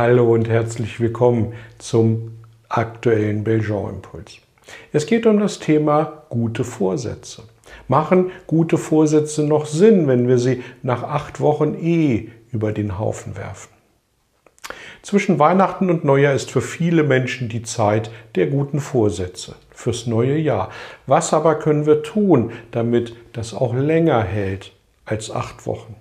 Hallo und herzlich willkommen zum aktuellen Belgian Impuls. Es geht um das Thema gute Vorsätze. Machen gute Vorsätze noch Sinn, wenn wir sie nach acht Wochen eh über den Haufen werfen? Zwischen Weihnachten und Neujahr ist für viele Menschen die Zeit der guten Vorsätze fürs neue Jahr. Was aber können wir tun, damit das auch länger hält als acht Wochen?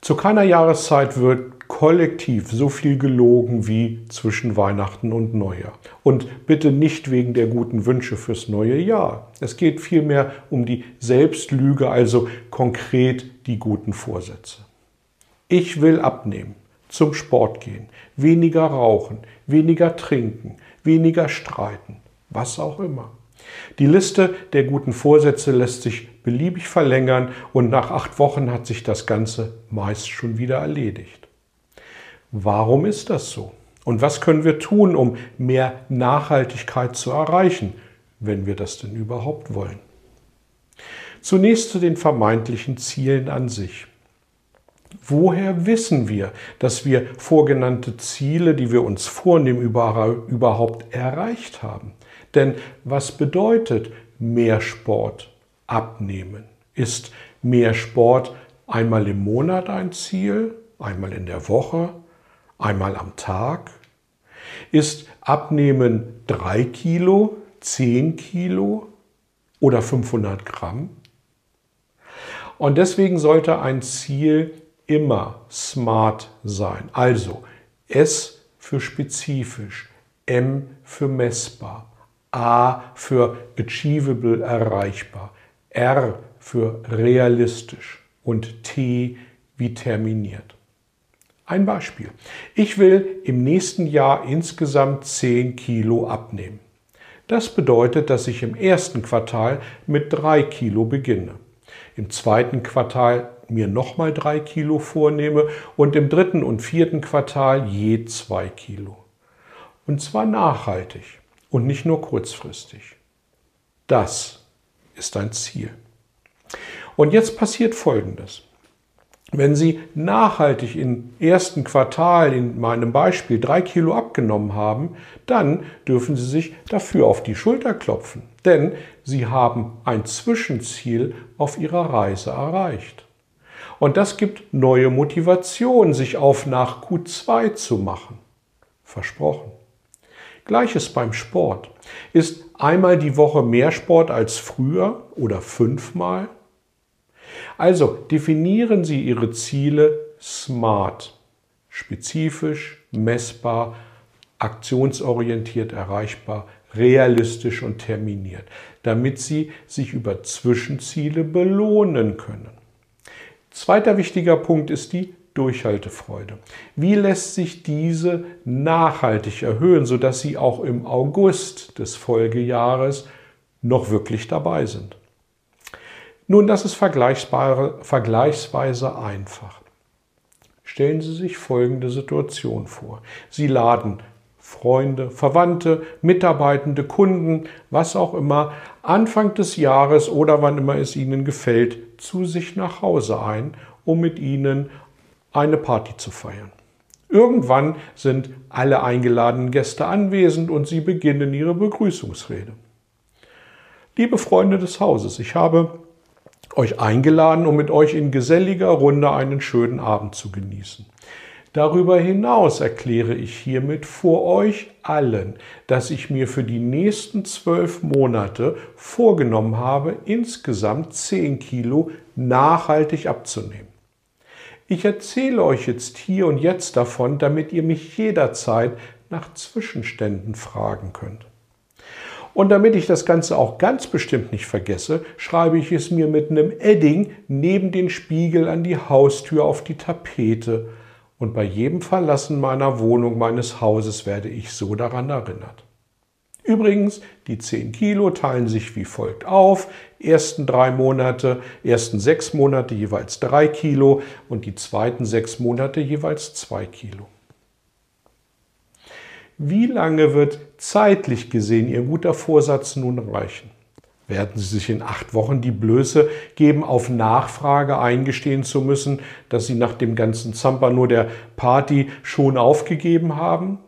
Zu keiner Jahreszeit wird kollektiv so viel gelogen wie zwischen Weihnachten und Neujahr. Und bitte nicht wegen der guten Wünsche fürs neue Jahr. Es geht vielmehr um die Selbstlüge, also konkret die guten Vorsätze. Ich will abnehmen, zum Sport gehen, weniger rauchen, weniger trinken, weniger streiten, was auch immer. Die Liste der guten Vorsätze lässt sich beliebig verlängern und nach acht Wochen hat sich das Ganze meist schon wieder erledigt. Warum ist das so? Und was können wir tun, um mehr Nachhaltigkeit zu erreichen, wenn wir das denn überhaupt wollen? Zunächst zu den vermeintlichen Zielen an sich. Woher wissen wir, dass wir vorgenannte Ziele, die wir uns vornehmen, überhaupt erreicht haben? Denn was bedeutet mehr Sport abnehmen? Ist mehr Sport einmal im Monat ein Ziel, einmal in der Woche, einmal am Tag? Ist Abnehmen 3 Kilo, 10 Kilo oder 500 Gramm? Und deswegen sollte ein Ziel immer smart sein. Also S für spezifisch, M für messbar, A für achievable, erreichbar, R für realistisch und T wie terminiert. Ein Beispiel. Ich will im nächsten Jahr insgesamt 10 Kilo abnehmen. Das bedeutet, dass ich im ersten Quartal mit 3 Kilo beginne, im zweiten Quartal mir nochmal 3 Kilo vornehme und im dritten und vierten Quartal je 2 Kilo. Und zwar nachhaltig und nicht nur kurzfristig. Das ist ein Ziel. Und jetzt passiert Folgendes. Wenn Sie nachhaltig im ersten Quartal, in meinem Beispiel, drei Kilo abgenommen haben, dann dürfen Sie sich dafür auf die Schulter klopfen, denn Sie haben ein Zwischenziel auf Ihrer Reise erreicht. Und das gibt neue Motivation, sich auf nach Q2 zu machen. Versprochen. Gleiches beim Sport. Ist einmal die Woche mehr Sport als früher oder fünfmal? Also definieren Sie Ihre Ziele smart, spezifisch, messbar, aktionsorientiert erreichbar, realistisch und terminiert, damit Sie sich über Zwischenziele belohnen können. Zweiter wichtiger Punkt ist die Durchhaltefreude. Wie lässt sich diese nachhaltig erhöhen, sodass Sie auch im August des Folgejahres noch wirklich dabei sind? Nun, das ist vergleichsweise einfach. Stellen Sie sich folgende Situation vor. Sie laden Freunde, Verwandte, Mitarbeitende, Kunden, was auch immer, Anfang des Jahres oder wann immer es Ihnen gefällt, zu sich nach Hause ein, um mit Ihnen eine Party zu feiern. Irgendwann sind alle eingeladenen Gäste anwesend und Sie beginnen Ihre Begrüßungsrede. Liebe Freunde des Hauses, ich habe euch eingeladen, um mit euch in geselliger Runde einen schönen Abend zu genießen. Darüber hinaus erkläre ich hiermit vor euch allen, dass ich mir für die nächsten zwölf Monate vorgenommen habe, insgesamt zehn Kilo nachhaltig abzunehmen. Ich erzähle euch jetzt hier und jetzt davon, damit ihr mich jederzeit nach Zwischenständen fragen könnt. Und damit ich das Ganze auch ganz bestimmt nicht vergesse, schreibe ich es mir mit einem Edding neben den Spiegel an die Haustür auf die Tapete. Und bei jedem Verlassen meiner Wohnung, meines Hauses werde ich so daran erinnert. Übrigens, die 10 Kilo teilen sich wie folgt auf. Ersten drei Monate, ersten sechs Monate jeweils drei Kilo und die zweiten sechs Monate jeweils zwei Kilo. Wie lange wird zeitlich gesehen Ihr guter Vorsatz nun reichen? Werden Sie sich in acht Wochen die Blöße geben, auf Nachfrage eingestehen zu müssen, dass Sie nach dem ganzen Zamper nur der Party schon aufgegeben haben?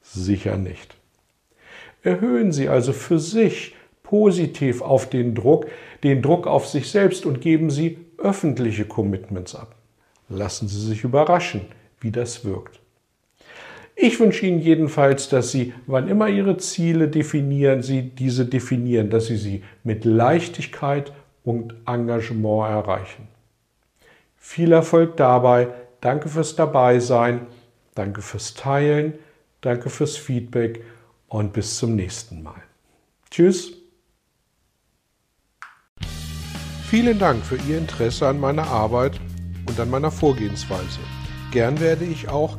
Sicher nicht. Erhöhen Sie also für sich positiv auf den Druck, den Druck auf sich selbst und geben Sie öffentliche Commitments ab. Lassen Sie sich überraschen, wie das wirkt. Ich wünsche Ihnen jedenfalls, dass Sie, wann immer Ihre Ziele definieren, Sie diese definieren, dass Sie sie mit Leichtigkeit und Engagement erreichen. Viel Erfolg dabei. Danke fürs Dabeisein. Danke fürs Teilen. Danke fürs Feedback und bis zum nächsten Mal. Tschüss. Vielen Dank für Ihr Interesse an meiner Arbeit und an meiner Vorgehensweise. Gern werde ich auch